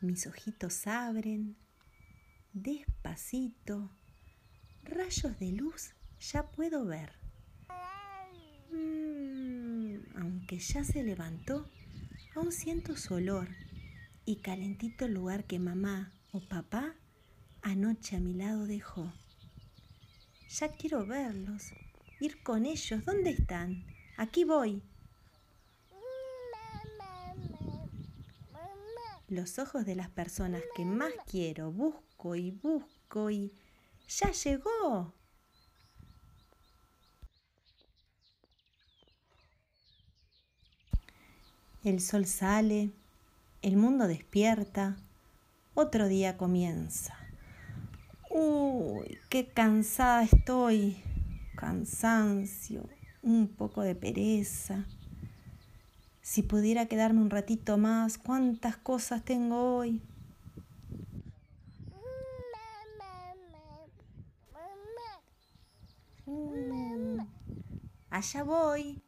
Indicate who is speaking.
Speaker 1: Mis ojitos abren, despacito, rayos de luz ya puedo ver. Mm, aunque ya se levantó, aún siento su olor y calentito el lugar que mamá o papá anoche a mi lado dejó. Ya quiero verlos, ir con ellos. ¿Dónde están? Aquí voy. Los ojos de las personas que más quiero, busco y busco y... ¡Ya llegó! El sol sale, el mundo despierta, otro día comienza. Uy, qué cansada estoy. Cansancio, un poco de pereza. Si pudiera quedarme un ratito más, cuántas cosas tengo hoy. Mm, allá voy.